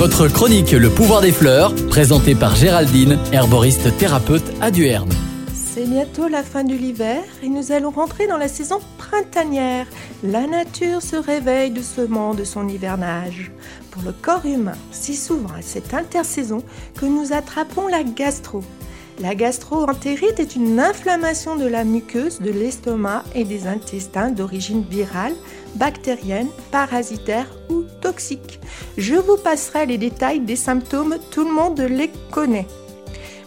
Votre chronique Le pouvoir des fleurs, présentée par Géraldine, herboriste thérapeute à Duerne. C'est bientôt la fin de l'hiver et nous allons rentrer dans la saison printanière. La nature se réveille doucement de son hivernage. Pour le corps humain, c'est souvent à cette intersaison que nous attrapons la gastro. La gastroentérite est une inflammation de la muqueuse de l'estomac et des intestins d'origine virale, bactérienne, parasitaire ou toxique. Je vous passerai les détails des symptômes, tout le monde les connaît.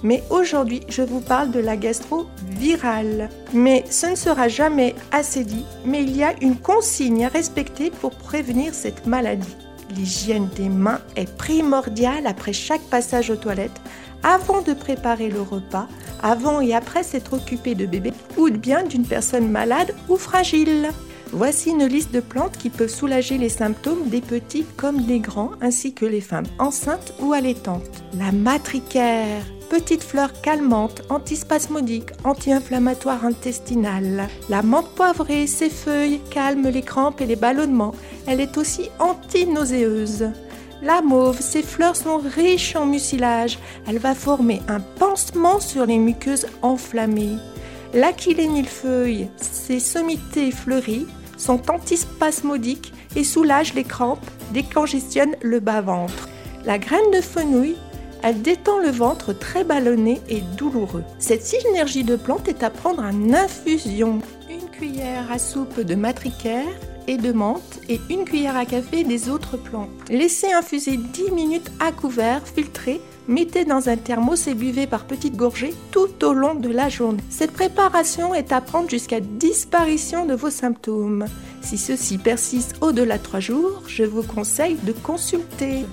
Mais aujourd'hui, je vous parle de la gastro virale. Mais ce ne sera jamais assez dit, mais il y a une consigne à respecter pour prévenir cette maladie. L'hygiène des mains est primordiale après chaque passage aux toilettes avant de préparer le repas, avant et après s'être occupé de bébé ou bien d'une personne malade ou fragile. Voici une liste de plantes qui peuvent soulager les symptômes des petits comme des grands, ainsi que les femmes enceintes ou allaitantes. La matricaire, petite fleur calmante, antispasmodique, anti-inflammatoire intestinale. La menthe poivrée, ses feuilles calment les crampes et les ballonnements. Elle est aussi anti-nauséeuse. La mauve, ses fleurs sont riches en mucilage. Elle va former un pansement sur les muqueuses enflammées. L'achillée millefeuille, ses sommités fleuries, sont antispasmodiques et soulagent les crampes, décongestionnent le bas-ventre. La graine de fenouil, elle détend le ventre très ballonné et douloureux. Cette synergie de plantes est à prendre en infusion. Une cuillère à soupe de matricaire et de menthe et une cuillère à café des autres plantes. Laissez infuser 10 minutes à couvert, filtré, mettez dans un thermos et buvez par petites gorgées tout au long de la journée. Cette préparation est à prendre jusqu'à disparition de vos symptômes. Si ceci persiste au-delà de 3 jours, je vous conseille de consulter.